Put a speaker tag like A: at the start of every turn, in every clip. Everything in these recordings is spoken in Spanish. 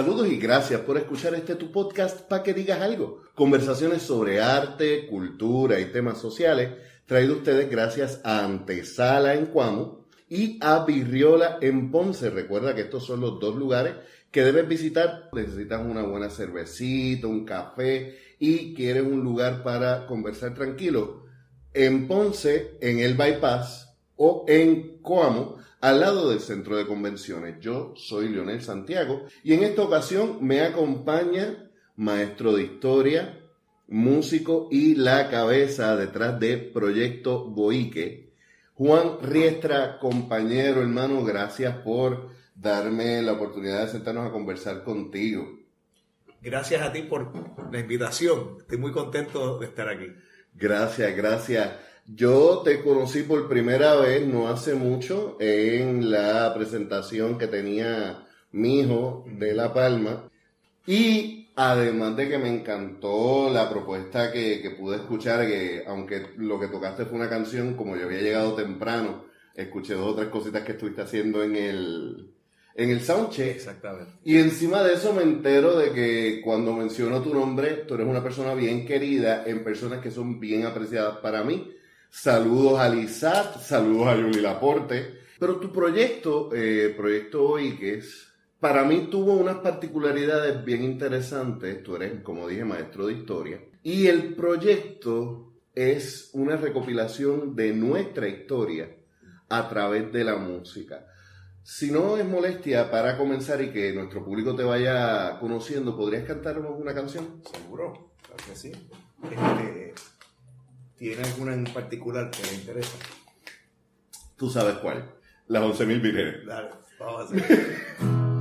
A: Saludos y gracias por escuchar este tu podcast para que digas algo. Conversaciones sobre arte, cultura y temas sociales, traído ustedes gracias a Antesala en Cuamo y a Virriola en Ponce. Recuerda que estos son los dos lugares que debes visitar. Necesitas una buena cervecita, un café y quieres un lugar para conversar tranquilo. En Ponce, en el Bypass o en Coamo, al lado del centro de convenciones. Yo soy Leonel Santiago y en esta ocasión me acompaña maestro de historia, músico y la cabeza detrás de Proyecto Boique. Juan Riestra, compañero, hermano, gracias por darme la oportunidad de sentarnos a conversar contigo.
B: Gracias a ti por la invitación. Estoy muy contento de estar aquí.
A: Gracias, gracias. Yo te conocí por primera vez no hace mucho en la presentación que tenía mi hijo de La Palma y además de que me encantó la propuesta que, que pude escuchar, que aunque lo que tocaste fue una canción, como yo había llegado temprano, escuché dos o tres cositas que estuviste haciendo en el, en el soundcheck.
B: Exactamente.
A: Y encima de eso me entero de que cuando menciono tu nombre, tú eres una persona bien querida en personas que son bien apreciadas para mí. Saludos a Lizat, saludos a Yuli Laporte. Pero tu proyecto, eh, Proyecto Oiques, para mí tuvo unas particularidades bien interesantes. Tú eres, como dije, maestro de historia. Y el proyecto es una recopilación de nuestra historia a través de la música. Si no es molestia para comenzar y que nuestro público te vaya conociendo, ¿podrías cantarnos una canción?
B: Seguro, claro que sí. Este, ¿Tiene alguna en particular que le interesa?
A: Tú sabes cuál. Las 11.000 vírgenes.
B: Dale, vamos a hacer.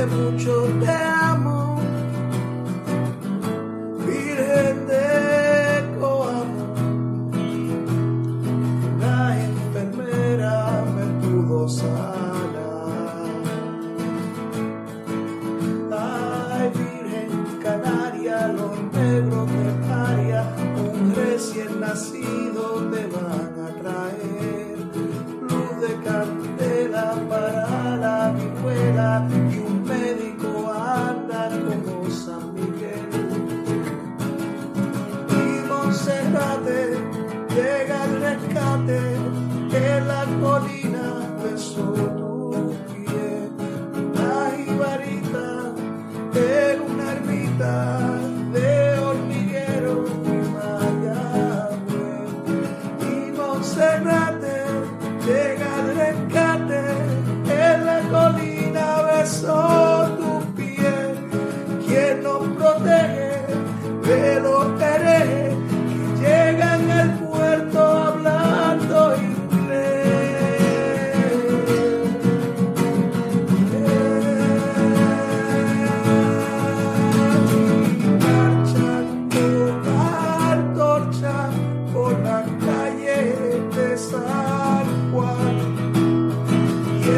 C: Que mucho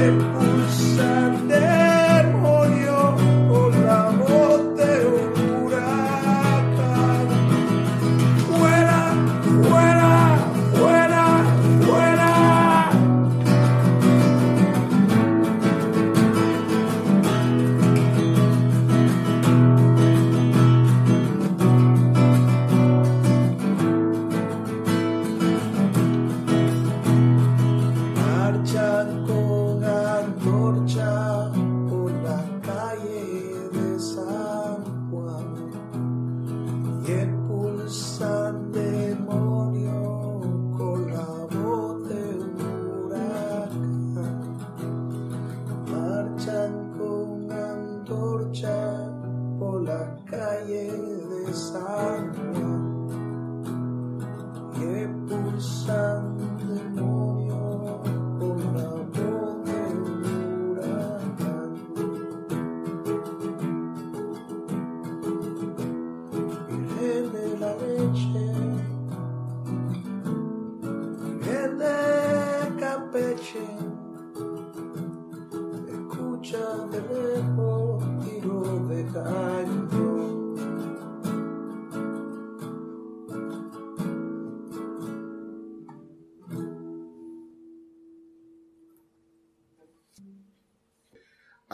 C: Amen.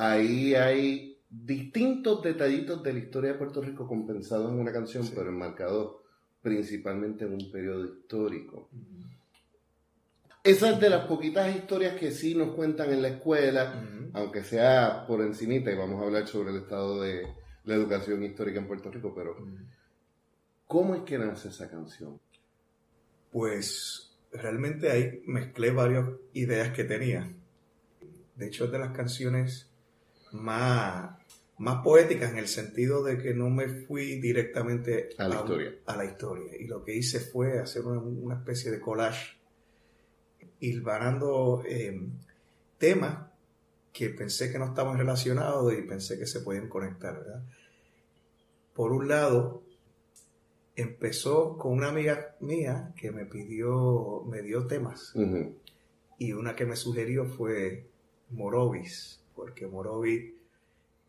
A: Ahí hay distintos detallitos de la historia de Puerto Rico compensados en una canción,
B: Sí.
A: pero enmarcados principalmente en un periodo histórico. Esa es de las poquitas historias que sí nos cuentan en la escuela, aunque sea por encimita, y vamos a hablar sobre el estado de la educación histórica en Puerto Rico, pero ¿cómo es que nace esa canción?
B: Pues realmente ahí mezclé varias ideas que tenía. De hecho, de las canciones más, más poéticas en el sentido de que no me fui directamente
A: A la historia.
B: a la historia. Y lo que hice fue hacer una, una especie de collage, hilvanando eh, temas que pensé que no estaban relacionados y pensé que se podían conectar, ¿verdad? Por un lado, empezó con una amiga mía que me pidió, me dio temas y una que me sugirió fue Morovis, porque Morovis...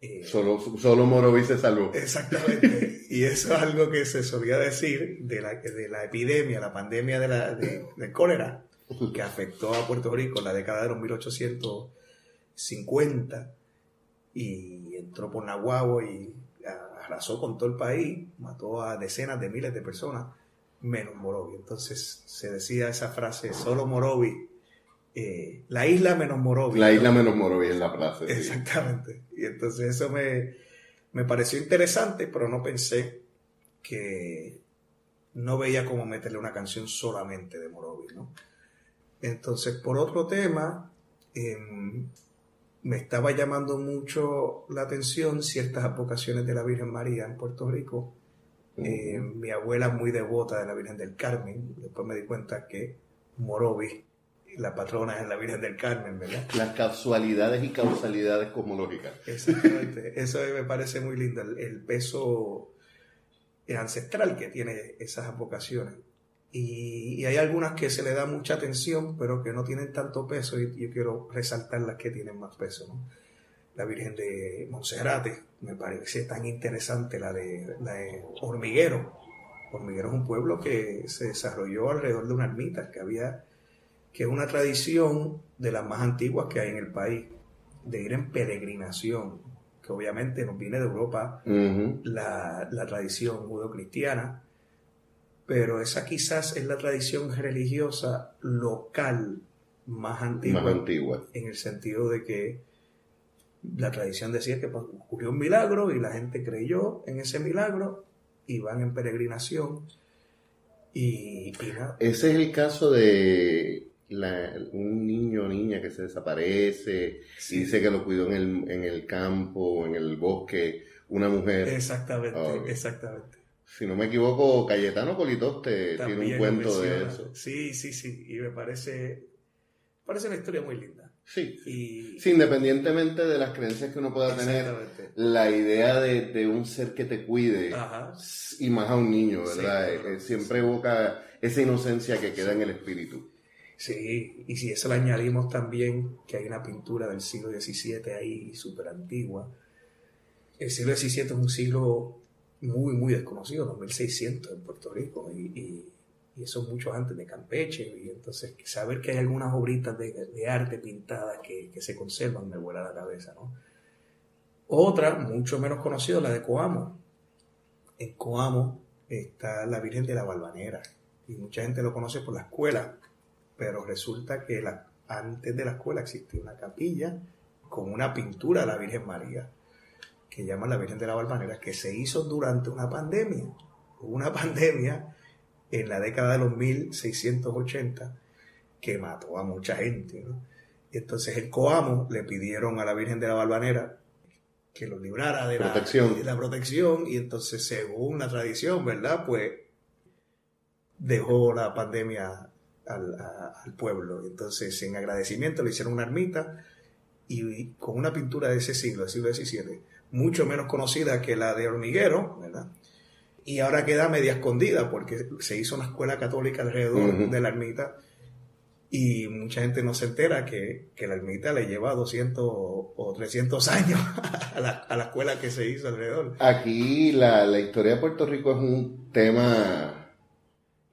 B: eh,
A: Solo, solo Morovis se salvó.
B: Exactamente. Y eso es algo que se solía decir de la, de la epidemia, la pandemia de la, de- del cólera, que afectó a Puerto Rico en la década de los 1850 y entró por Nahuatl y arrasó con todo el país, mató a decenas de miles de personas, menos Morovi. Entonces se decía esa frase, solo Morovi, eh, la isla menos Morovi.
A: La isla menos Morovis en la frase. sí.
B: Exactamente. Y entonces eso me, me pareció interesante, pero no pensé que no veía cómo meterle una canción solamente de Morovis, ¿no? Entonces, por otro tema, em, me estaba llamando mucho la atención ciertas advocaciones de la Virgen María en Puerto Rico. Eh, mi abuela es muy devota de la Virgen del Carmen. Después me di cuenta que Morovis, la patrona es la Virgen del Carmen, ¿verdad?
A: Las casualidades y causalidades cosmológicas.
B: Exactamente. Eso me parece muy lindo, el, el peso ancestral que tiene esas advocaciones. Y, y hay algunas que se le da mucha atención, pero que no tienen tanto peso, y yo quiero resaltar las que tienen más peso. ¿no? La Virgen de Monserrate, me parece tan interesante, la de, la de Hormiguero. Hormiguero es un pueblo que se desarrolló alrededor de una ermita, que había, que es una tradición de las más antiguas que hay en el país, de ir en peregrinación, que obviamente nos viene de Europa la, la tradición judeocristiana, pero esa quizás es la tradición religiosa local más antigua,
A: Más antigua.
B: en el sentido de que la tradición decía que pues, ocurrió un milagro y la gente creyó en ese milagro y van en peregrinación y.
A: Ese es el caso de la- un niño o niña que se desaparece
B: Sí.
A: y dice que lo cuidó en el, en el campo, en el bosque, una mujer.
B: Exactamente, exactamente.
A: Si no me equivoco, Cayetano Colitoste tiene
B: También
A: un
B: lo
A: cuento de eso.
B: Sí, sí, sí, y me parece, parece una historia muy linda.
A: Sí.
B: Y,
A: Sí, independientemente de las creencias que uno pueda tener, la idea de, de un ser que te cuide,
B: Ajá.
A: y más a un niño,
B: Sí,
A: ¿verdad?
B: claro.
A: Eh, eh, siempre evoca esa inocencia que queda en el espíritu.
B: Sí, y si eso le añadimos también que hay una pintura del siglo XVII ahí súper antigua. El siglo XVII es un siglo muy, muy desconocido, 2600 en Puerto Rico, y, y, y eso mucho antes de Campeche, y entonces saber que hay algunas obritas de, arte pintadas que, que, se conservan me vuela la cabeza, ¿no? Otra, mucho menos conocida, la de Coamo. En Coamo está la Virgen de la Balvanera, y mucha gente lo conoce por la escuela, pero resulta que la, antes de la escuela existía una capilla con una pintura de la Virgen María, que llama la Virgen de la Balvanera, que se hizo durante una pandemia. Hubo una pandemia en la década de los 1680 que mató a mucha gente. entonces el Coamo le pidieron a la Virgen de la Balvanera que lo librara de
A: protección.
B: La, de la protección y entonces según la tradición, ¿verdad? Pues dejó la pandemia al, a, al, pueblo. Entonces, en agradecimiento le hicieron una ermita y, con una pintura de ese siglo, del siglo XVII, mucho menos conocida que la de Hormiguero, ¿verdad? Y ahora queda media escondida porque se hizo una escuela católica alrededor uh -huh. de la ermita y mucha gente no se entera que, que, la ermita le lleva 200 o 300 años a la, a la escuela que se hizo alrededor.
A: Aquí la, la historia de Puerto Rico es un tema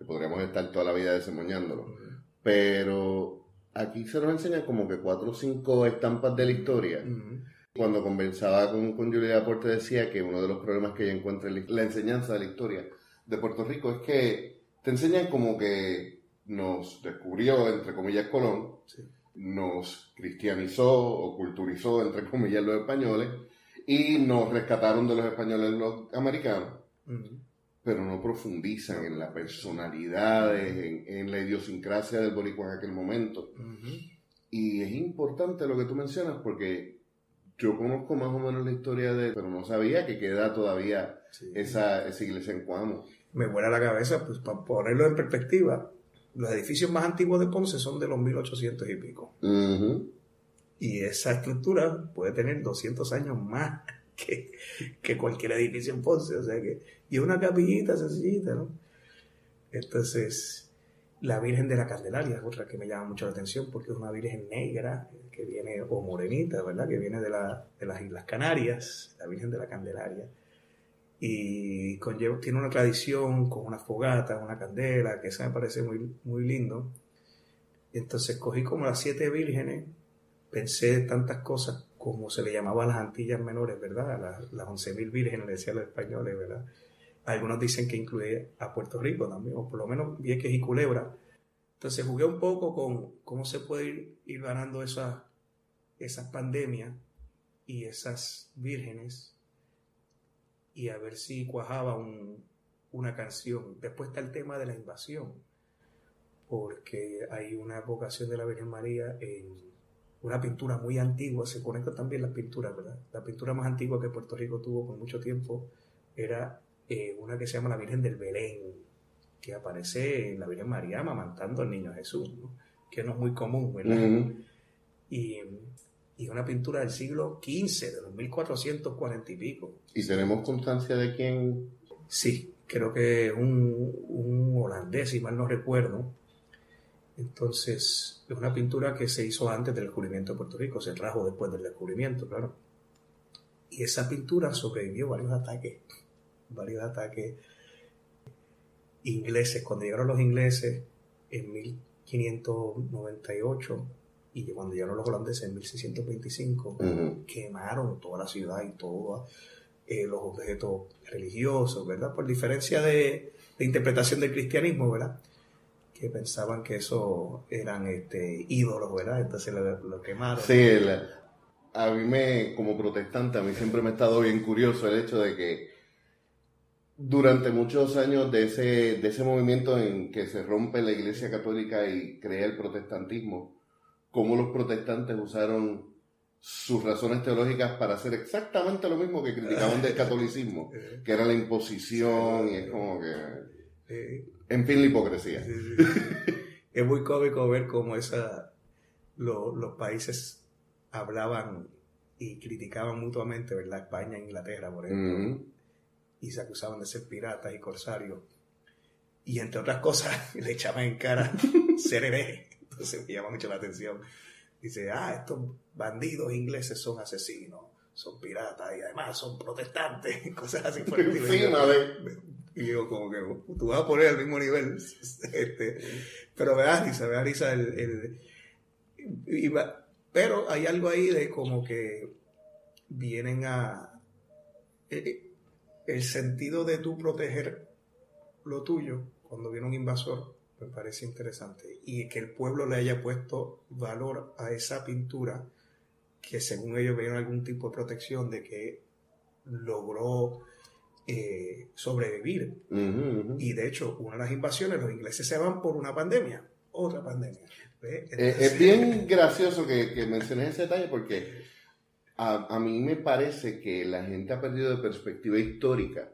A: podríamos estar toda la vida desemboñándolo. Pero aquí se nos enseña como que cuatro o cinco estampas de la historia. Uh -huh. Cuando conversaba con, con Julia Aporte decía que uno de los problemas que ella encuentra en la enseñanza de la historia de Puerto Rico es que te enseñan como que nos descubrió, entre comillas, Colón, sí. nos cristianizó o culturizó, entre comillas, los españoles, y nos rescataron de los españoles los americanos. Uh -huh pero no profundizan en las personalidades, en, en, la idiosincrasia del boricua en aquel momento. Uh -huh. Y es importante lo que tú mencionas porque yo conozco más o menos la historia de pero no sabía que queda todavía sí. esa, esa, iglesia en Cuamo.
B: Me vuela la cabeza, pues para ponerlo en perspectiva, los edificios más antiguos de Ponce son de los 1800 y pico.
A: Uh -huh.
B: Y esa estructura puede tener 200 años más que, que cualquier edificio en Ponce, o sea que, y una capillita sencillita, ¿no? Entonces, la Virgen de la Candelaria es otra que me llama mucho la atención porque es una Virgen negra que viene, o morenita, ¿verdad? Que viene de, la, de las Islas Canarias, la Virgen de la Candelaria. Y conlleva, tiene una tradición con una fogata, una candela, que eso me parece muy, muy lindo. Entonces cogí como las siete vírgenes, pensé tantas cosas como se le llamaba a las Antillas Menores, ¿verdad? Las, las 11.000 vírgenes, decían los españoles, ¿verdad? Algunos dicen que incluye a Puerto Rico también, o por lo menos Vieques y Culebra. Entonces jugué un poco con cómo se puede ir, ir ganando esas, esas pandemias y esas vírgenes y a ver si cuajaba un, una canción. Después está el tema de la invasión, porque hay una vocación de la Virgen María en una pintura muy antigua, se conecta también las pinturas, ¿verdad? La pintura más antigua que Puerto Rico tuvo por mucho tiempo era eh, una que se llama la Virgen del Belén, que aparece en la Virgen María amamantando al niño Jesús, ¿no? que no es muy común, ¿verdad? Uh -huh. y, y, una pintura del siglo XV, de los 1440 y pico.
A: ¿Y tenemos constancia de quién?
B: Sí, creo que un, un holandés, si mal no recuerdo, entonces, es una pintura que se hizo antes del descubrimiento de Puerto Rico, se trajo después del descubrimiento, claro. Y esa pintura sobrevivió varios ataques, varios ataques ingleses. Cuando llegaron los ingleses en 1598 y cuando llegaron los holandeses en 1625, uh -huh. quemaron toda la ciudad y todos eh, los objetos religiosos, ¿verdad? Por diferencia de, de interpretación del cristianismo, ¿verdad? Que pensaban que eso eran este, ídolos, ¿verdad? Entonces lo, lo quemaron.
A: Sí, el, a mí me, como protestante, a mí siempre me ha estado bien curioso el hecho de que durante muchos años de ese, de ese movimiento en que se rompe la iglesia católica y crea el protestantismo, cómo los protestantes usaron sus razones teológicas para hacer exactamente lo mismo que criticaban del catolicismo, que era la imposición y es como que... En fin, la hipocresía.
B: Sí, sí. es muy cómico ver cómo esa, lo, los países hablaban y criticaban mutuamente, ¿verdad? España e Inglaterra, por ejemplo. Y se acusaban de ser piratas y corsarios. Y entre otras cosas, le echaban en cara ser hereje. Entonces me llama mucho la atención. Dice, ah, estos bandidos ingleses son asesinos, son piratas y además son protestantes, cosas así por el estilo.
A: Encima de...
B: Y yo como que tú vas a poner al mismo nivel. Este, pero me da risa, me da risa el... el- y pero hay algo ahí de como que vienen a... eh, El sentido de tú proteger lo tuyo cuando viene un invasor me parece interesante. Y que el pueblo le haya puesto valor a esa pintura que según ellos vieron algún tipo de protección de que logró eh, sobrevivir. Y de hecho, una de las invasiones, los ingleses se van por una pandemia, otra pandemia.
A: Eh, es bien gracioso que, que menciones ese detalle porque a, a mí me parece que la gente ha perdido de perspectiva histórica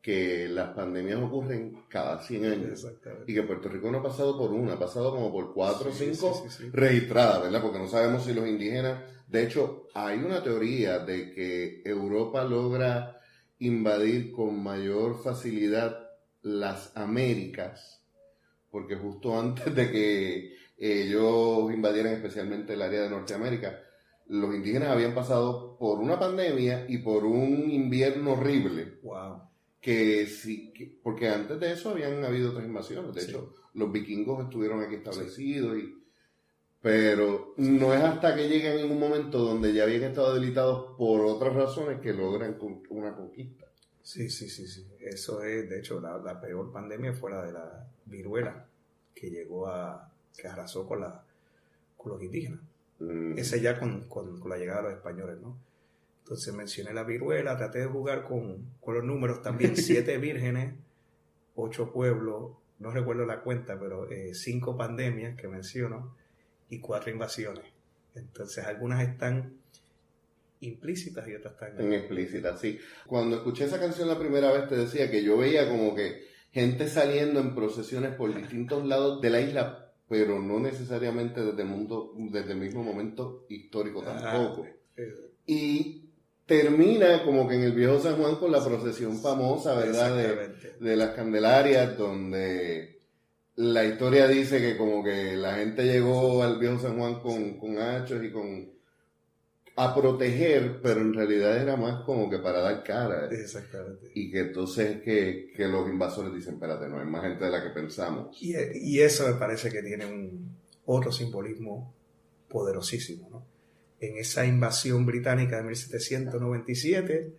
A: que las pandemias ocurren cada 100 años. Y que Puerto Rico no ha pasado por una, ha pasado como por cuatro o
B: Sí,
A: cinco
B: sí, sí, sí.
A: registradas, ¿verdad? Porque no sabemos si los indígenas, de hecho, hay una teoría de que Europa logra invadir con mayor facilidad las Américas, porque justo antes de que ellos invadieran especialmente el área de Norteamérica, los indígenas habían pasado por una pandemia y por un invierno horrible
B: Wow.
A: que sí, que- porque antes de eso habían habido otras invasiones. De
B: Sí.
A: hecho, los vikingos estuvieron aquí establecidos y pero no es hasta que llegan en un momento donde ya habían estado debilitados por otras razones que logran una conquista.
B: Sí, sí, sí, sí. Eso es, de hecho, la, la peor pandemia fue la de la viruela, que llegó a, que arrasó con, la, con los indígenas.
A: Mm,
B: Ese ya con, con- con la llegada de los españoles, ¿no? Entonces mencioné la viruela, traté de jugar con, con los números también, siete vírgenes, ocho pueblos, no recuerdo la cuenta, pero eh, cinco pandemias que menciono y cuatro invasiones. Entonces algunas están implícitas y otras están...
A: en explícita, sí. Cuando escuché esa canción la primera vez te decía que yo veía como que gente saliendo en procesiones por distintos lados de la isla, pero no necesariamente desde el mundo, desde el mismo momento histórico tampoco.
B: Eh,
A: y termina como que en el viejo San Juan con la procesión famosa, ¿verdad? De las Candelarias, donde la historia dice que como que la gente llegó al viejo San Juan con, con hachos y con a proteger, pero en realidad era más como que para dar cara.
B: Exactamente.
A: Y que entonces que, que los invasores dicen, espérate, no hay más gente de la que pensamos.
B: Y, y eso me parece que tiene un otro simbolismo poderosísimo, ¿no? En esa invasión británica de 1797,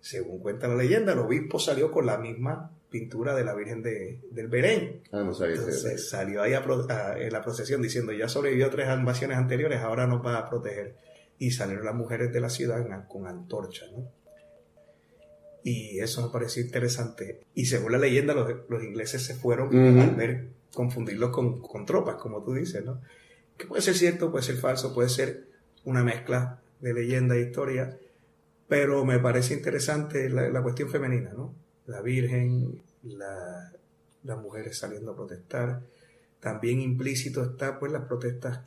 B: según cuenta la leyenda, el obispo salió con la misma pintura de la Virgen de- del Belén.
A: Ah, no sabía.
B: Entonces salió ahí a pro- a- en la procesión diciendo, ya sobrevivió a tres invasiones anteriores, ahora nos va a proteger. Y salieron las mujeres de la ciudad con antorchas, ¿no? Y eso me pareció interesante. Y según la leyenda, los, los ingleses se fueron al ver confundirlos con, con tropas, como tú dices, ¿no? Que puede ser cierto, puede ser falso, puede ser una mezcla de leyenda e historia, pero me parece interesante la, la cuestión femenina, ¿no? La Virgen, la- las mujeres saliendo a protestar. También implícito está, pues, las protestas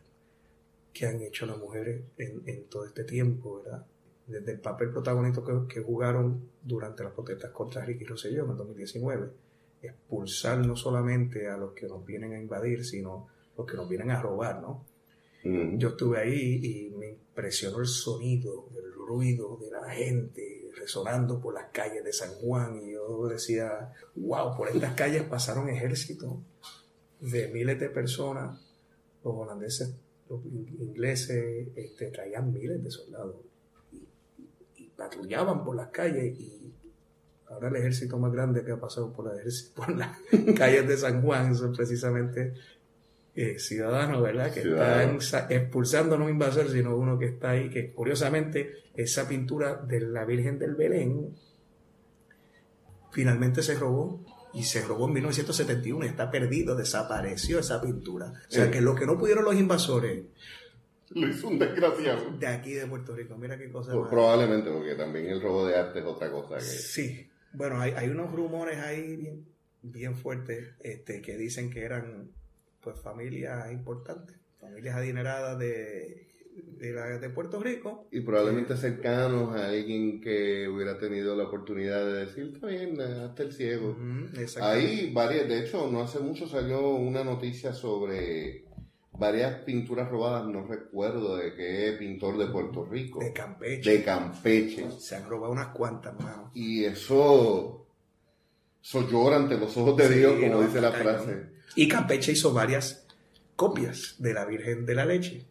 B: que han hecho las mujeres en, en todo este tiempo, ¿verdad? Desde el papel protagonista que, que jugaron durante las protestas contra Ricky Rosselló en el 2019. Expulsar no solamente a los que nos vienen a invadir, sino los que nos vienen a robar, ¿no? Yo estuve ahí y me impresionó el sonido, el ruido de la gente resonando por las calles de San Juan y yo decía, wow, por estas calles pasaron ejércitos de miles de personas, los holandeses, los in- ingleses este, traían miles de soldados y, patrullaban por las calles y ahora el ejército más grande que ha pasado por, la por las calles de San Juan son precisamente eh, ciudadanos, ¿verdad? Que
A: Ciudadanos.
B: están sa- expulsando no un invasor, sino uno que está ahí, que curiosamente esa pintura de la Virgen del Belén finalmente se robó y se robó en 1971, está perdido, desapareció esa pintura. O sea
A: Sí.
B: que lo que no pudieron los invasores
A: Lo hizo un desgraciado.
B: de aquí de Puerto Rico, mira qué cosa
A: Pues probablemente, porque también el robo de arte es otra cosa que...
B: Sí, bueno, hay, hay unos rumores ahí bien, bien fuertes este, que dicen que eran pues familias importantes, familias adineradas de, de, la- de Puerto Rico.
A: Y probablemente cercanos a alguien que hubiera tenido la oportunidad de decir, está bien, hasta el ciego.
B: Exactamente.
A: Hay varias, de hecho, no hace mucho salió una noticia sobre varias pinturas robadas, no recuerdo de qué pintor de Puerto Rico.
B: De Campeche.
A: De Campeche.
B: Se han robado unas cuantas, mano.
A: Y eso, eso llora ante los ojos de
B: Sí,
A: Dios, como
B: no,
A: dice la frase.
B: Y Campeche hizo varias copias de la Virgen de la Leche.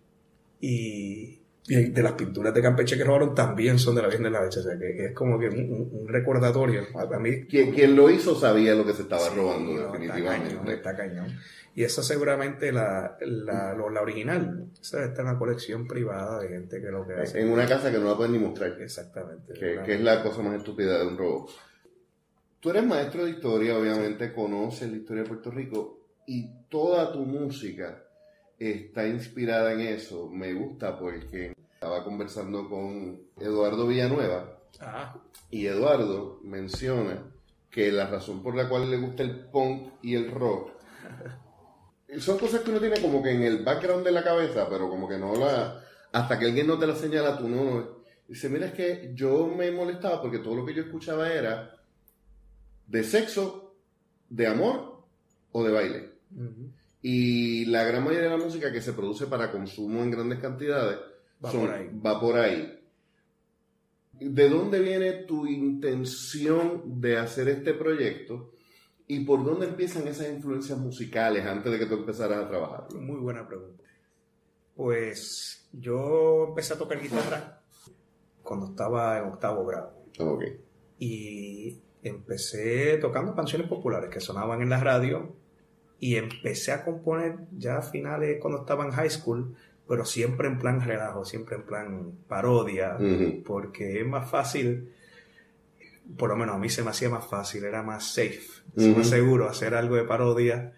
B: Y, y de las pinturas de Campeche que robaron también son de la Virgen de la Leche. O sea, que, es como que un, recordatorio. A, mí
A: Quien, quien lo hizo sabía lo que se estaba
B: Sí,
A: robando,
B: no, Está
A: definitivamente.
B: cañón, está cañón. Y esa seguramente la, la, la original. Esa está en una colección privada de gente que lo que hace.
A: En una casa que no la pueden ni mostrar.
B: Exactamente.
A: que, que es la cosa más estúpida de un robo. Tú eres maestro de historia, obviamente conoces la historia de Puerto Rico y toda tu música está inspirada en eso. Me gusta porque estaba conversando con Eduardo Villanueva
B: Ah,
A: y Eduardo menciona que la razón por la cual le gusta el punk y el rock son cosas que uno tiene como que en el background de la cabeza, pero como que no la... Hasta que alguien no te la señala, tú no... no. Dice, mira, es que yo me molestaba porque todo lo que yo escuchaba era de sexo, de amor o de baile. Y la gran mayoría de la música que se produce para consumo en grandes cantidades
B: Va
A: son-
B: por ahí.
A: va por ahí. ¿De dónde viene tu intención de hacer este proyecto? ¿Y por dónde empiezan esas influencias musicales antes de que tú empezaras a trabajarlo?
B: Muy buena pregunta. Pues yo empecé a tocar guitarra cuando estaba en octavo grado.
A: Ok.
B: Y empecé tocando canciones populares que sonaban en la radio y empecé a componer ya a finales cuando estaba en high school, pero siempre en plan relajo, siempre en plan parodia, porque es más fácil, por lo menos a mí se me hacía más fácil, era más safe, más seguro hacer algo de parodia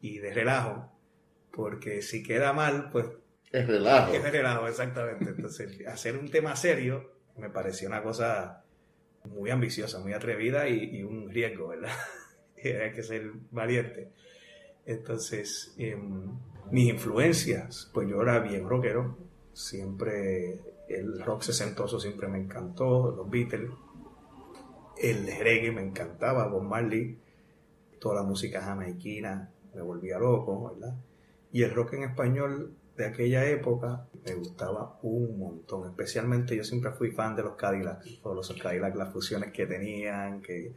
B: y de relajo, porque si queda mal, pues
A: Es relajo.
B: es relajo, exactamente. Entonces, hacer un tema serio me pareció una cosa muy ambiciosa, muy atrevida y, y un riesgo, ¿verdad? Hay que ser valiente. Entonces, em, mis influencias, pues yo era bien rockero, siempre el rock sesentoso siempre me encantó, los Beatles, el reggae me encantaba, Bob Marley, toda la música jamaiquina me volvía loco, ¿verdad? Y el rock en español de aquella época me gustaba un montón. Especialmente yo siempre fui fan de los Cadillacs, o los Cadillacs, las fusiones que tenían, que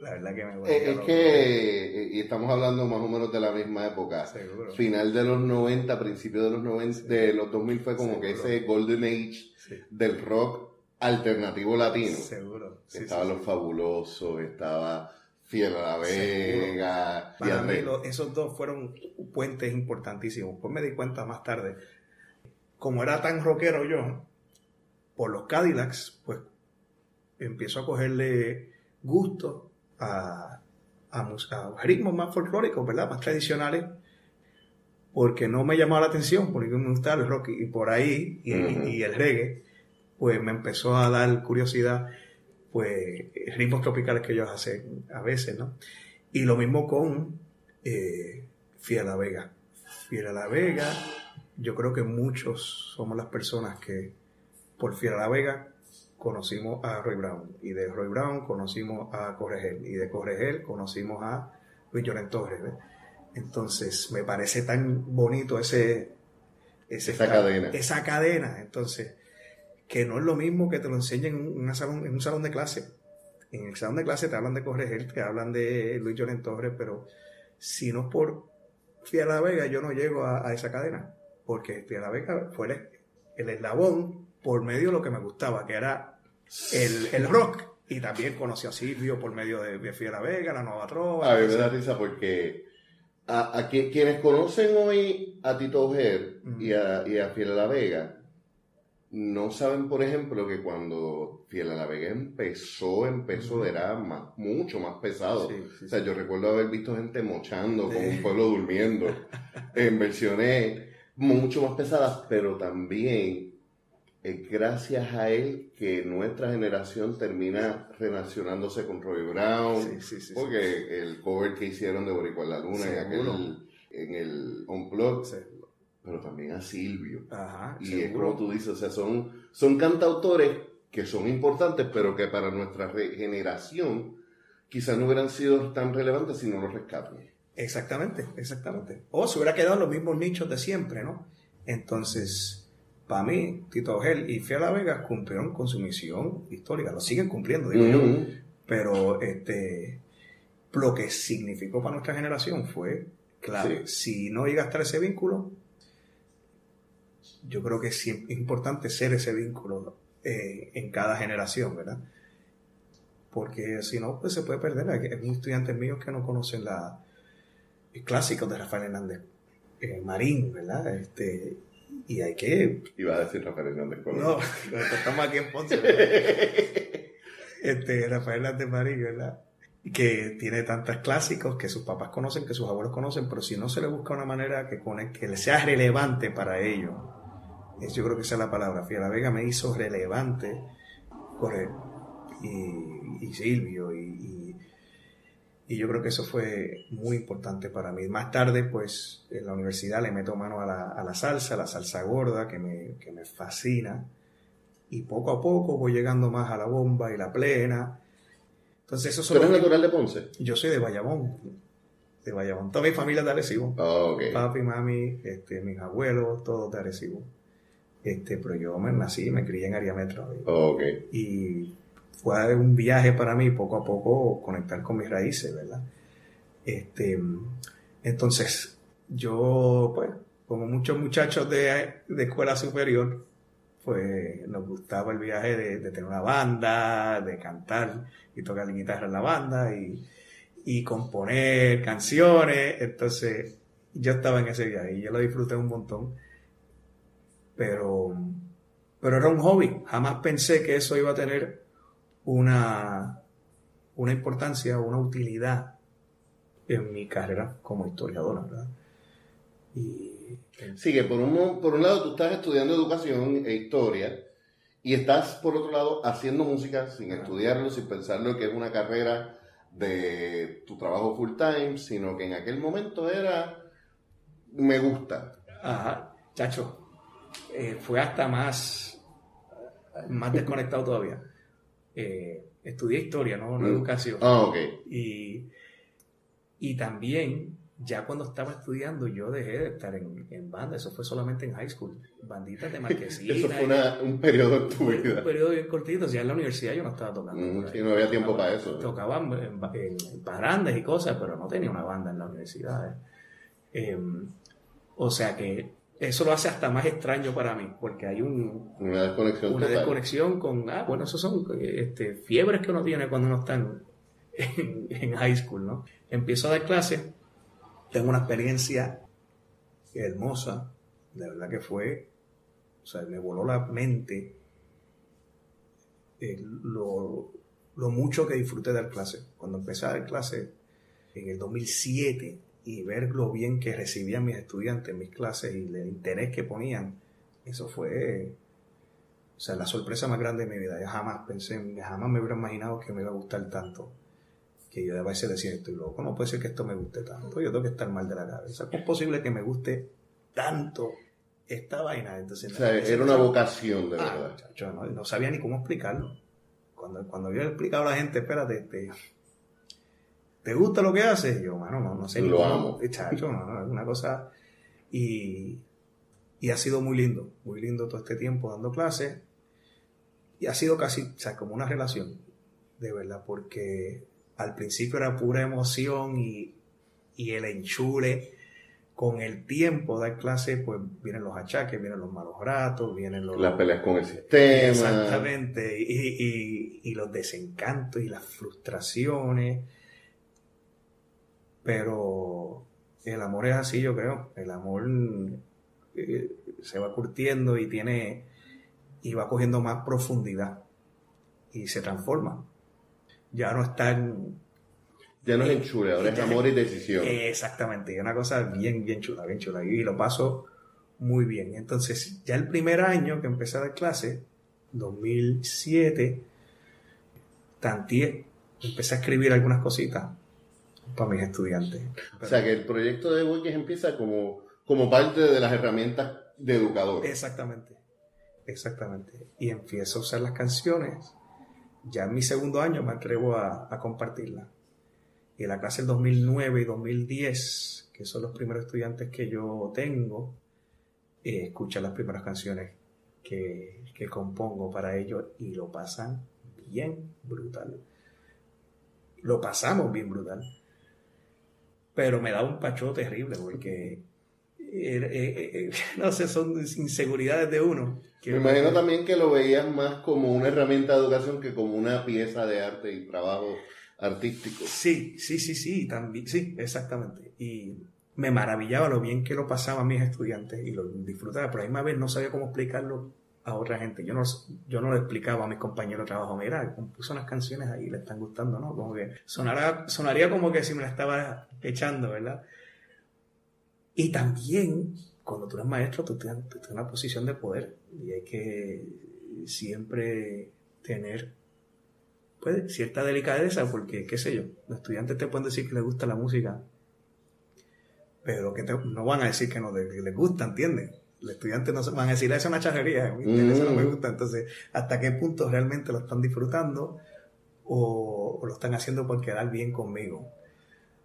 B: la verdad que me volvía
A: Eh, es
B: loco.
A: que, eh, y estamos hablando más o menos de la misma época.
B: Seguro.
A: Final de los 90, principio de los 90, de los 2000 fue como que ese golden age
B: Sí,
A: del rock alternativo latino.
B: seguro. Sí,
A: estaba Los. Fabulosos, estaba Fiel a la Vega.
B: Para mí esos dos fueron puentes importantísimos. Pues me di cuenta más tarde, como era tan rockero yo, por los Cadillacs, pues empiezo a cogerle gusto a, a, a ritmos más folclóricos, ¿verdad? Más tradicionales, porque no me llamaba la atención, porque me gustaba el rock y por ahí, y, el reggae, pues me empezó a dar curiosidad, pues ritmos tropicales que ellos hacen a veces, ¿no? Y lo mismo con eh, Fiel a Vega. Fiel a la Vega, yo creo que muchos somos las personas que por Fiel a la Vega conocimos a Roy Brown y de Roy Brown conocimos a Corregel y de Corregel conocimos a Luis Llorent Torres. ¿ves? Entonces me parece tan bonito ese, ese
A: Esa cadena.
B: Esa cadena. Entonces, que no es lo mismo que te lo enseñen en, una salón, en un salón de clase. En el salón de clase te hablan de Corregel, te hablan de Luis Llorent Torres, pero si no es por Fiel a la Vega, yo no llego a, a esa cadena. Porque Fiel a la Vega fue el, el eslabón por medio de lo que me gustaba, que era el, el rock. Y también conocí a Silvio por medio de, de Fiel a la Vega, la Nueva Trova.
A: A mí me da risa porque a, a qui- quienes conocen hoy a Tito Ojer y a, y a Fiel a la Vega no saben, por ejemplo, que cuando Fiel a la Vega empezó, empezó,
B: Ujú.
A: era más, mucho más pesado.
B: Sí, sí,
A: O sea, yo recuerdo haber visto gente mochando con un pueblo durmiendo en versiones mucho más pesadas, pero también es gracias a él que nuestra generación termina relacionándose con Roy Brown,
B: Sí, sí, sí,
A: porque el cover que hicieron de Boricua en la Luna en aquel en el Unplugged, pero también a Silvio.
B: Ajá,
A: Y es como tú dices, o sea, son, son cantautores que son importantes, pero que para nuestra generación quizás no hubieran sido tan relevantes si no los rescatan.
B: Exactamente, exactamente. O se hubiera quedado en los mismos nichos de siempre, ¿no? Entonces, para mí, Tito Ogel y Fiel Vega cumplieron con su misión histórica, lo siguen cumpliendo, digo yo. Pero este, lo que significó para nuestra generación fue clave. Si no llega a estar ese vínculo, yo creo que es importante ser ese vínculo eh, en cada generación, ¿verdad? Porque si no, pues se puede perder. Hay, hay estudiantes míos que no conocen la el clásico de Rafael Hernández eh, Marín, ¿verdad? Este, y hay que
A: Iba a decir Rafael Hernández Colón.
B: no, estamos aquí en Ponce. Este, Rafael Hernández Marín, ¿verdad? Que tiene tantos clásicos que sus papás conocen, que sus abuelos conocen, pero si no se le busca una manera que, conecte, que le sea relevante para ellos, yo creo que esa es la palabra. Fiera Vega me hizo relevante, correcto, y, y Silvio, y, y- y yo creo que eso fue muy importante para mí. Más tarde, pues, en la universidad le meto mano a la, a la salsa, a la salsa gorda, que me, que me fascina. Y poco a poco voy llegando más a la bomba y la plena. Entonces, eso
A: ¿Tú eres natural de Ponce?
B: Yo soy de Bayamón. De Bayamón. Toda mi familia es de Arecibo.
A: Ah, ok.
B: Papi, mami, este, mis abuelos, todos de Arecibo. Este, pero yo me nací, me crié en área metro.
A: Ok.
B: Y fue un viaje para mí poco a poco conectar con mis raíces, ¿verdad? Este, entonces, yo, pues, como muchos muchachos de, de escuela superior, pues nos gustaba el viaje de, tener una banda, de cantar y tocar la guitarra en la banda y, y componer canciones. Entonces, yo estaba en ese viaje y yo lo disfruté un montón. Pero, pero era un hobby. Jamás pensé que eso iba a tener una, una importancia, una utilidad en mi carrera como historiador, ¿verdad? Y
A: Sí, que por un, por un lado tú estás estudiando educación e historia y estás por otro lado haciendo música sin estudiarlo, sin pensarlo que es una carrera de tu trabajo full time, sino que en aquel momento era me gusta.
B: Ajá, chacho, eh, fue hasta más, más desconectado todavía. Eh, estudié historia, no, no
A: Mm.
B: educación.
A: Ah, ok.
B: Y, y también, ya cuando estaba estudiando, yo dejé de estar en, en banda. Eso fue solamente en high school. Banditas de marquesina.
A: Eso fue
B: y-
A: una- un periodo en tu
B: fue un
A: vida.
B: periodo bien cortito. Ya en la universidad yo no estaba tocando.
A: Mm, sí, no había tiempo para eso.
B: Tocaba en, en, en parandas y cosas, pero no tenía una banda en la universidad. eh. Em, o sea que eso lo hace hasta más extraño para mí, porque hay un,
A: Una desconexión
B: una
A: total.
B: desconexión con, ah, bueno, esos son este, fiebres que uno tiene cuando uno está en, en, en high school, ¿no? Empiezo a dar clases, tengo una experiencia hermosa, de verdad que fue, o sea, me voló la mente eh, lo, lo mucho que disfruté de dar clases. Cuando empecé a dar clases en el 2007 y ver lo bien que recibían mis estudiantes en mis clases y el interés que ponían, eso fue o sea, la sorpresa más grande de mi vida. Yo jamás pensé, jamás me hubiera imaginado que me iba a gustar tanto. Que yo a veces decía, estoy loco, no puede ser que esto me guste tanto, yo tengo que estar mal de la cabeza. ¿Cómo es posible que me guste tanto esta vaina? Entonces,
A: O sea, era una vocación de
B: Ah,
A: verdad.
B: muchacho, no, no sabía ni cómo explicarlo. Cuando, cuando yo le explicaba a la gente, espérate, te, ¿te gusta lo que haces? Yo, mano, no, no sé
A: Lo amo.
B: Chacho, no, no, es una cosa. Y, y ha sido muy lindo, muy lindo todo este tiempo dando clases. Y ha sido casi, o sea, como una relación, de verdad, porque al principio era pura emoción y, y el enchule. Con el tiempo dar clase, pues vienen los achaques, vienen los malos ratos, vienen los...
A: Las peleas con el sistema.
B: Exactamente, y, y- y los desencantos y las frustraciones. Pero el amor es así, yo creo. El amor eh, se va curtiendo y tiene y va cogiendo más profundidad y se transforma. Ya no está en,
A: Ya no es enchule, ahora es amor y decisión.
B: eh, Exactamente, y una cosa bien, bien chula, bien chula. Y lo paso muy bien. Entonces, ya el primer año que empecé a dar clase, 2007, tanteé, empecé a escribir algunas cositas para mis estudiantes.
A: O sea que el proyecto de Boyes empieza como, como parte de las herramientas de educador.
B: Exactamente, exactamente. Y empiezo a usar las canciones. Ya en mi segundo año me atrevo a, a compartirlas. Y en la clase del 2009 y 2010, que son los primeros estudiantes que yo tengo, eh, escuchan las primeras canciones que, que compongo para ellos y lo pasan bien brutal. Lo pasamos bien brutal. Pero me da un pacho terrible porque, eh, eh, eh, no sé, son inseguridades de uno. que-
A: Me imagino también que lo veías más como una herramienta de educación que como una pieza de arte y trabajo artístico.
B: Sí, sí, sí, sí, también, sí, exactamente. Y me maravillaba lo bien que lo pasaban mis estudiantes y lo disfrutaba, pero a la misma vez no sabía cómo explicarlo a otra gente. Yo no, yo no lo explicaba a mis compañeros de trabajo, mira, compuso unas canciones ahí, le están gustando, ¿no? Como que sonará, sonaría como que si me la estaba echando, ¿verdad? Y también, cuando tú eres maestro, tú tienes, tú una posición de poder y hay que siempre tener pues, cierta delicadeza, porque, qué sé yo, los estudiantes te pueden decir que les gusta la música, pero que no van a decir que no que les gusta, ¿entiendes? Los estudiantes no se van a decir, "Ah, eso es una charrería, ¿viste? eso no me
A: Mm.
B: gusta. Entonces, ¿hasta qué punto realmente lo están disfrutando o, o lo están haciendo por quedar bien conmigo?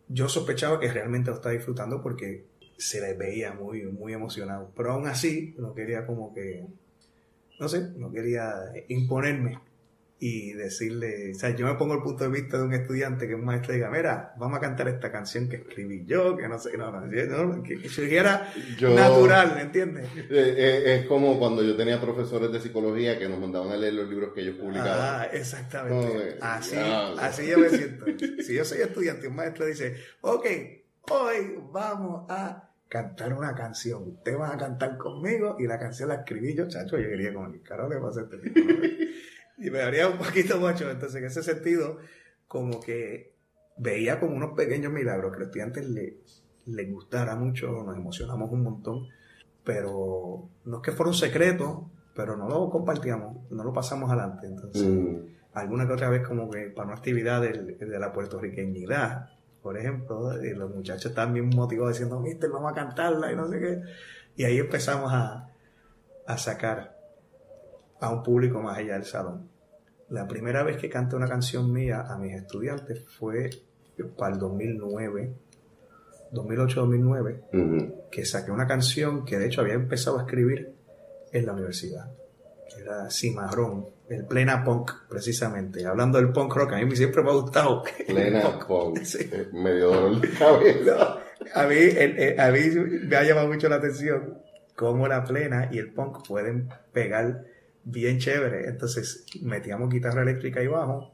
B: Yo sospechaba que realmente lo estaba disfrutando porque se les veía muy, muy emocionado, pero aún así no quería como que, no sé, no quería imponerme y decirle, o sea, yo me pongo el punto de vista de un estudiante que un maestro diga, mira, vamos a cantar esta canción que escribí yo, que no sé, no, no, no, que, que surgiera
A: Yo-
B: natural, ¿me entiendes?
A: Eh, eh, es como cuando yo tenía profesores de psicología que nos mandaban a leer los libros que ellos publicaban.
B: Ah, exactamente.
A: Joder,
B: así, así yo me siento. Si yo soy estudiante y un maestro dice, ok, hoy vamos a cantar una canción. Ustedes van a cantar conmigo y la canción la escribí yo, chacho. Yo quería como, ¿qué carajo le pasa este tipo? No?" y me daría un poquito mucho. Entonces, en ese sentido, como que veía como unos pequeños milagros que los estudiantes le, les gustara mucho, nos emocionamos un montón, pero no es que fuera un secreto, pero no lo compartíamos, no lo pasamos adelante. Entonces,
A: Mm.
B: alguna que otra vez como que para una actividad de, la puertorriqueñidad, por ejemplo, y los muchachos estaban bien motivados diciendo, mister, vamos a cantarla y no sé qué. Y ahí empezamos a, a sacar a un público más allá del salón. La primera vez que canté una canción mía a mis estudiantes fue para el 2009, 2008-2009,
A: Ujú.
B: que saqué una canción que de hecho había empezado a escribir en la universidad, que era Cimarrón, el plena punk, precisamente. Hablando del punk rock, a mí siempre me ha gustado.
A: Plena
B: punk.
A: punk.
B: Sí.
A: Eh, Medio dolor de cabeza.
B: A mí, el- el- a mí me ha llamado mucho la atención cómo la plena y el punk pueden pegar bien chévere. Entonces metíamos guitarra eléctrica y bajo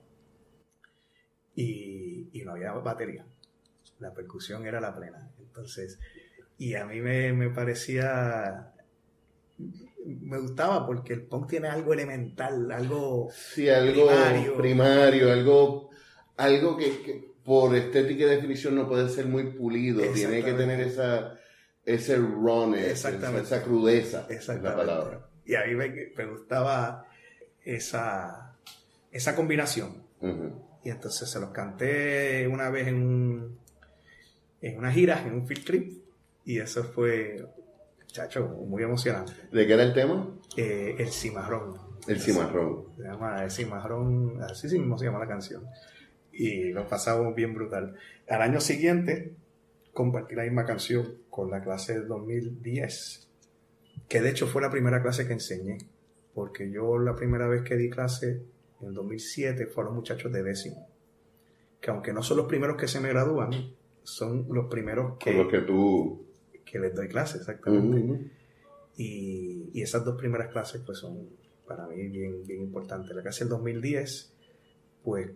B: y, y no había batería. La percusión era la plena. Entonces, y a mí me, me parecía, me gustaba porque el punk tiene algo elemental, algo
A: Sí, algo
B: Primario.
A: primario, algo, algo que, que por estética y definición no puede ser muy pulido. Tiene que tener esa, ese rawness, esa, crudeza. es la palabra.
B: Y a mí me, me gustaba esa, esa combinación. Y entonces se los canté una vez en, un, en una gira, en un field trip. Y eso fue, chacho, muy emocionante.
A: ¿De qué era el tema?
B: Eh, el cimarrón.
A: El cimarrón.
B: Se llama El cimarrón, así sí mismo se llama la canción. Y lo pasamos bien brutal. Al año siguiente compartí la misma canción con la clase del 2010, que de hecho fue la primera clase que enseñé, porque yo la primera vez que di clase en el 2007 fueron muchachos de décimo, que aunque no son los primeros que se me gradúan, son los primeros que,
A: Con lo que tú...
B: que les doy clase, exactamente. Y, y esas dos primeras clases pues son para mí bien, bien importantes. La clase del 2010, pues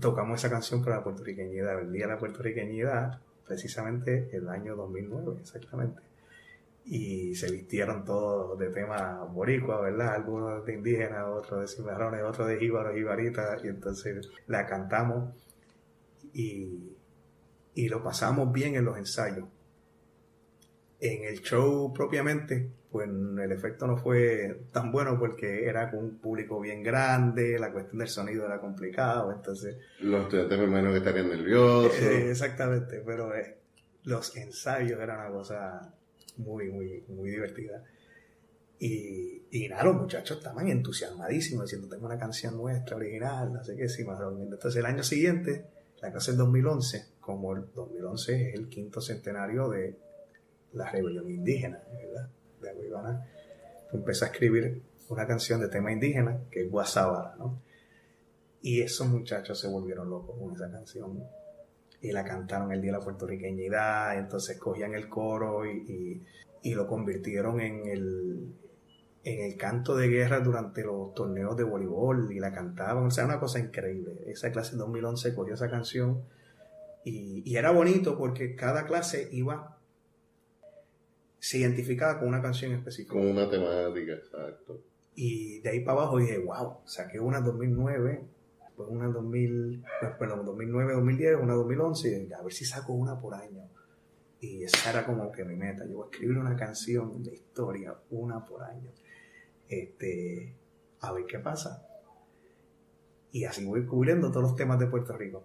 B: tocamos esa canción para la puertorriqueñidad, el Día de la Puertorriqueñidad, precisamente el año 2009, exactamente. Y se vistieron todos de tema boricua, ¿verdad? Algunos de indígenas, otros de cimarrones, otros de jíbaros, jibaritas, y entonces la cantamos y, y lo pasamos bien en los ensayos. En el show propiamente, pues el efecto no fue tan bueno porque era con un público bien grande, la cuestión del sonido era complicado, entonces...
A: Los estudiantes me imagino que estarían nerviosos.
B: eh, exactamente, pero eh, los ensayos eran una cosa muy, muy, muy divertida. Y, y nada, los muchachos estaban entusiasmadísimos diciendo, tengo una canción nuestra, original, no sé qué, sí, más. Entonces el año siguiente la clase del 2011, como el 2011 es el quinto centenario de la rebelión indígena, ¿verdad? De Aguibana, empecé a escribir una canción de tema indígena que es Guasábara, ¿no? Y esos muchachos se volvieron locos con esa canción y la cantaron el día de la puertorriqueñidad, entonces cogían el coro y, y, lo convirtieron en el, en el canto de guerra durante los torneos de voleibol y la cantaban, o sea, una cosa increíble. Esa clase en 2011 cogió esa canción y, y era bonito porque cada clase iba se identificaba con una canción específica.
A: Con una temática, exacto.
B: Y de ahí para abajo dije, wow, saqué una en 2009, después una en 2000, pues, perdón, 2009, 2010, una en 2011, y a ver si saco una por año. Y esa era como que mi meta. Yo voy a escribir una canción de historia, una por año. Este, a ver qué pasa. Y así voy cubriendo todos los temas de Puerto Rico.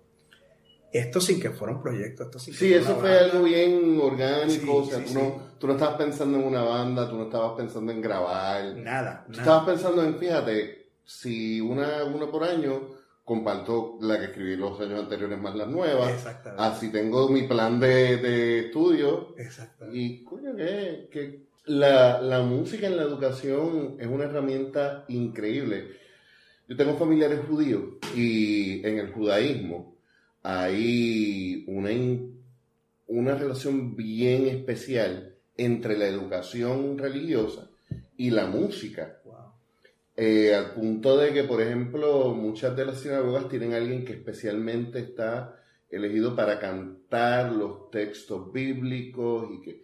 B: Esto sin que fuera un proyecto, esto sin que
A: Sí, eso fue
B: banda.
A: algo bien orgánico,
B: Sí,
A: o sea,
B: sí,
A: tú,
B: sí.
A: No, tú no estabas pensando en una banda, tú no estabas pensando en grabar.
B: Nada,
A: Tú
B: nada.
A: estabas pensando en, fíjate, si una, una por año, comparto la que escribí los años anteriores más las nuevas,
B: Exactamente.
A: así tengo mi plan de, de estudio,
B: Exactamente.
A: y coño, que, que la, la música en la educación es una herramienta increíble. Yo tengo familiares judíos y en el judaísmo hay una, in- una relación bien especial entre la educación religiosa y la música. Eh, al punto de que, por ejemplo, muchas de las sinagogas tienen a alguien que especialmente está elegido para cantar los textos bíblicos y que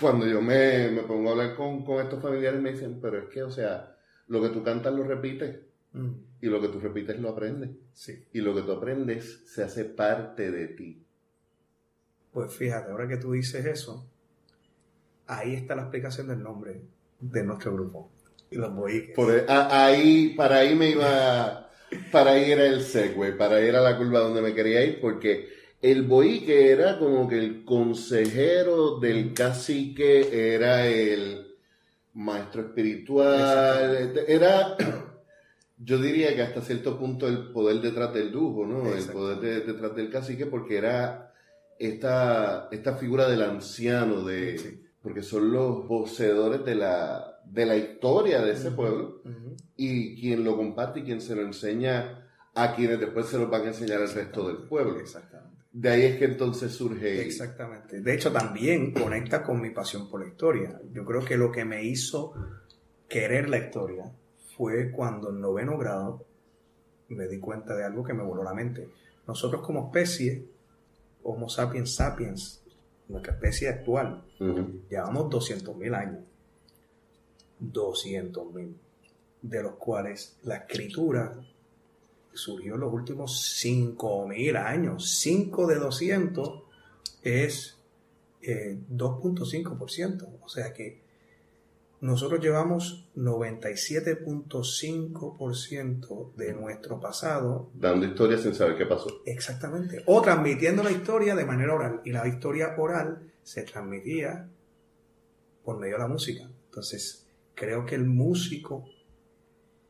A: cuando yo me, me pongo a hablar con, con estos familiares me dicen, pero es que, o sea, lo que tú cantas lo repites
B: Mm,
A: y lo que tú repites lo aprendes
B: sí.
A: y lo que tú aprendes se hace parte de ti.
B: Pues fíjate, ahora que tú dices eso, ahí está la explicación del nombre de nuestro grupo. Y los boiques.
A: Por, e, a- ahí, para ahí me iba, para ahí era el segue, para ahí era la curva donde me quería ir, porque el boique era como que el consejero del cacique, era el maestro espiritual, era, yo diría que hasta cierto punto el poder detrás del dujo, ¿no? El poder de- detrás del cacique, porque era esta, esta figura del anciano, de,
B: Sí.
A: porque son los poseedores de la, de la historia de ese pueblo y quien lo comparte y quien se lo enseña a quienes después se lo van a enseñar al resto del pueblo.
B: Exactamente.
A: De ahí es que entonces surge
B: Exactamente. De hecho, también conecta con mi pasión por la historia. Yo creo que lo que me hizo querer la historia fue cuando en noveno grado me di cuenta de algo que me voló la mente. Nosotros como especie, Homo sapiens sapiens, nuestra especie actual,
A: Ujú.
B: llevamos 200.000 años. 200.000. De los cuales la escritura surgió en los últimos 5.000 años. 5 de 200 es eh, 2.5%. O sea que nosotros llevamos 97.5% de nuestro pasado
A: dando historia sin saber qué pasó.
B: Exactamente. O transmitiendo la historia de manera oral. Y la historia oral se transmitía por medio de la música. Entonces, creo que el músico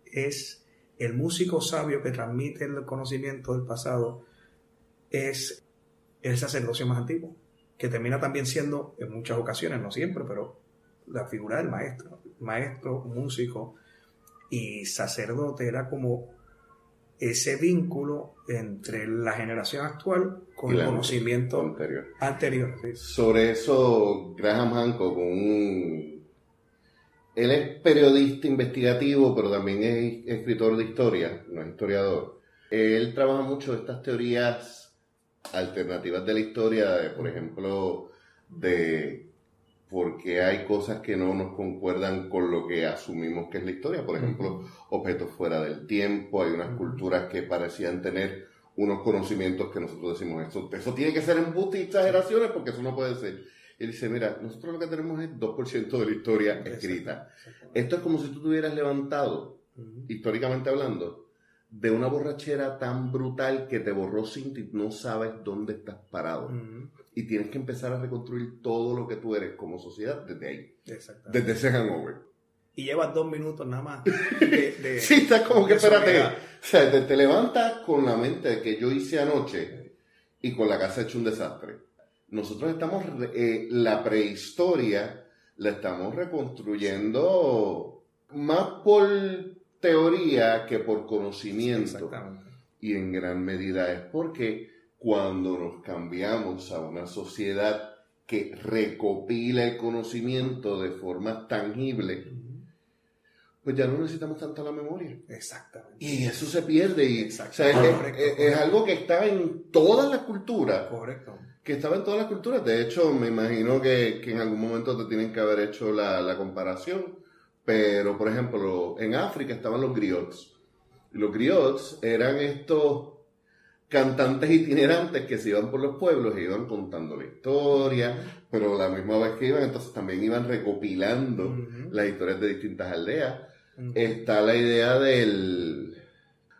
B: es el músico sabio que transmite el conocimiento del pasado es el sacerdocio más antiguo, que termina también siendo, en muchas ocasiones, no siempre, pero la figura del maestro. Maestro, músico y sacerdote era como ese vínculo entre la generación actual con el conocimiento
A: Anterior.
B: anterior.
A: Sobre eso, Graham Hancock, un... él es periodista investigativo, pero también es escritor de historia, no es historiador. Él trabaja mucho estas teorías alternativas de la historia, de, por ejemplo, de por qué hay cosas que no nos concuerdan con lo que asumimos que es la historia. Por ejemplo, objetos fuera del tiempo, hay unas culturas que parecían tener unos conocimientos que nosotros decimos, eso, eso tiene que ser embuste y exageraciones porque eso no puede ser. Él dice, mira, nosotros lo que tenemos es 2% de la historia escrita. Esto es como si tú te hubieras levantado, históricamente hablando, de una borrachera tan brutal que te borró sin ti, no sabes dónde estás parado. Y tienes que empezar a reconstruir todo lo que tú eres como sociedad desde ahí, desde ese hangover.
B: Y llevas dos minutos nada más. de- de-
A: Sí, estás como que, espérate, o sea, te, te levantas con la mente de que yo hice anoche y con la casa hecho un desastre. Nosotros estamos, eh, la prehistoria la estamos reconstruyendo más por teoría que por conocimiento. Y en gran medida es porque cuando nos cambiamos a una sociedad que recopila el conocimiento de forma tangible, pues ya no necesitamos tanto la memoria.
B: Exactamente.
A: Y eso se pierde. Y, o sea, es, es- es algo que está en todas las culturas.
B: Correcto.
A: Que estaba en todas las culturas. De hecho, me imagino que, que en algún momento te tienen que haber hecho la, la comparación. Pero, por ejemplo, en África estaban los griots. Los griots eran estos cantantes itinerantes que se iban por los pueblos e iban contando la historia, pero la misma vez que iban, entonces también iban recopilando las historias de distintas aldeas. Está la idea del...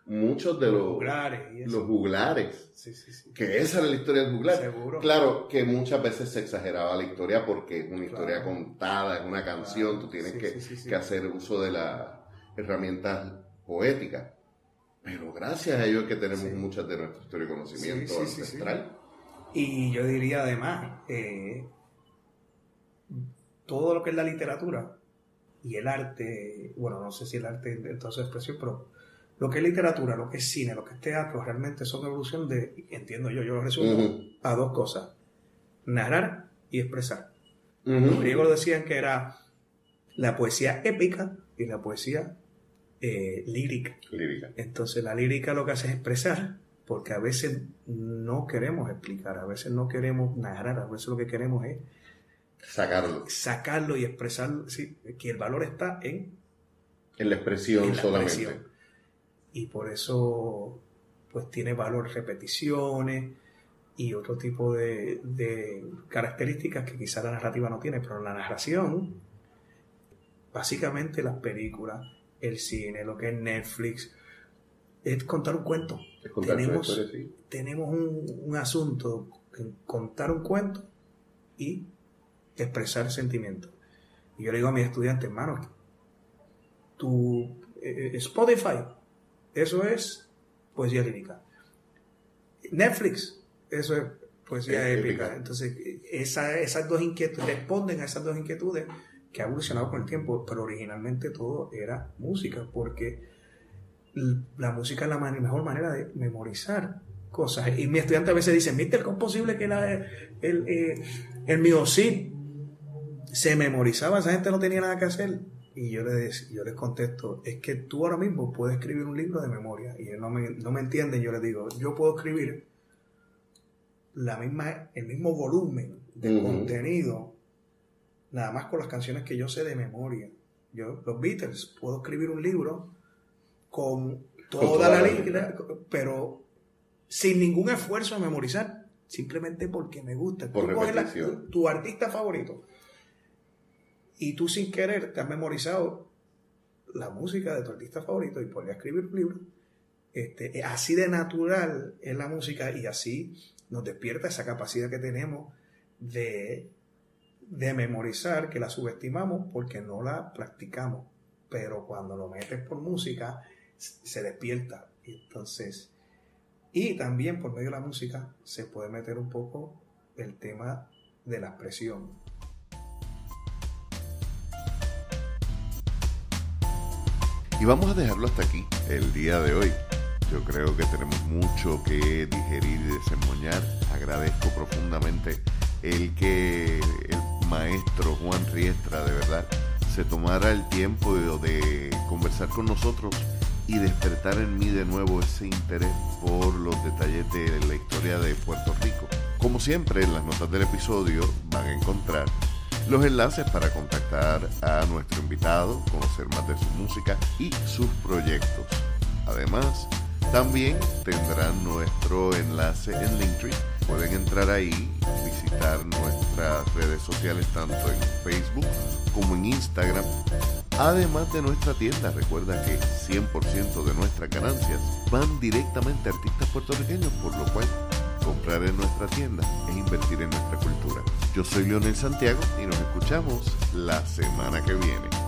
A: Muchos de los,
B: Juglares y eso.
A: los juglares,
B: Sí, sí, sí.
A: que esa era la historia del juglar.
B: Seguro.
A: Claro que muchas veces se exageraba la historia porque es una historia contada, es una canción,
B: Claro.
A: tú tienes que, hacer uso de las herramientas poéticas. Pero gracias a ellos es que tenemos muchas de nuestra historia y conocimiento ancestral.
B: Y yo diría además, eh, todo lo que es la literatura y el arte, bueno, no sé si el arte en toda su expresión, pero lo que es literatura, lo que es cine, lo que es teatro, realmente son evolución de, entiendo yo, yo lo resumo a dos cosas, narrar y expresar.
A: Ujú.
B: Los griegos decían que era la poesía épica y la poesía eh, lírica.
A: Lírica.
B: Entonces la lírica lo que hace es expresar, porque a veces no queremos explicar, a veces no queremos narrar, a veces lo que queremos es
A: Sacarlo.
B: sacarlo y expresar, sí, que el valor está en,
A: En la expresión
B: en la
A: solamente.
B: expresión. Y por eso pues tiene valor repeticiones y otro tipo de, de características que quizá la narrativa no tiene, pero la narración, básicamente las películas, el cine, lo que es Netflix, es contar un cuento.
A: Contar
B: Tenemos-
A: historia, sí.
B: tenemos un, un asunto contar un cuento y expresar sentimientos. Y yo le digo a mis estudiantes, hermano, tu eh, Spotify, eso es poesía lírica. Netflix, eso es poesía
A: Es
B: épica.
A: épica.
B: Entonces, esa- esas dos inquietudes responden a esas dos inquietudes que ha evolucionado con el tiempo, pero originalmente todo era música, porque la música es la man- mejor manera de memorizar cosas. Y mi estudiante a veces dice, Mister, ¿cómo es posible que la, el, eh, el Miocid se memorizaba? Esa gente no tenía nada que hacer. Y yo les, yo les contesto, es que tú ahora mismo puedes escribir un libro de memoria. Y ellos no me, no me entienden, yo les digo, yo puedo escribir la misma, el mismo volumen de contenido, nada más con las canciones que yo sé de memoria. Yo, los Beatles, puedo escribir un libro con toda, la letra, pero sin ningún esfuerzo de memorizar, simplemente porque me gusta.
A: Por
B: Tú coges la-
A: repetición.
B: tu, tu artista favorito y tú sin querer te has memorizado la música de tu artista favorito y podrías escribir un libro. Este, así de natural es la música y así nos despierta esa capacidad que tenemos de, de memorizar, que la subestimamos porque no la practicamos. Pero cuando lo metes por música, se despierta. Entonces, y también por medio de la música se puede meter un poco el tema de la expresión.
A: Y vamos a dejarlo hasta aquí el día de hoy. Yo creo que tenemos mucho que digerir y desemboñar. Agradezco profundamente el que el maestro Juan Riestra de verdad se tomara el tiempo de, de conversar con nosotros y despertar en mí de nuevo ese interés por los detalles de la historia de Puerto Rico. Como siempre, en las notas del episodio van a encontrar los enlaces para contactar a nuestro invitado, conocer más de su música y sus proyectos. Además, también tendrán nuestro enlace en Linktree. Pueden entrar ahí, visitar nuestras redes sociales tanto en Facebook como en Instagram. Además de nuestra tienda, recuerda que 100% de nuestras ganancias van directamente a artistas puertorriqueños, por lo cual comprar en nuestra tienda es invertir en nuestra cultura. Yo soy Leonel Santiago y nos escuchamos la semana que viene.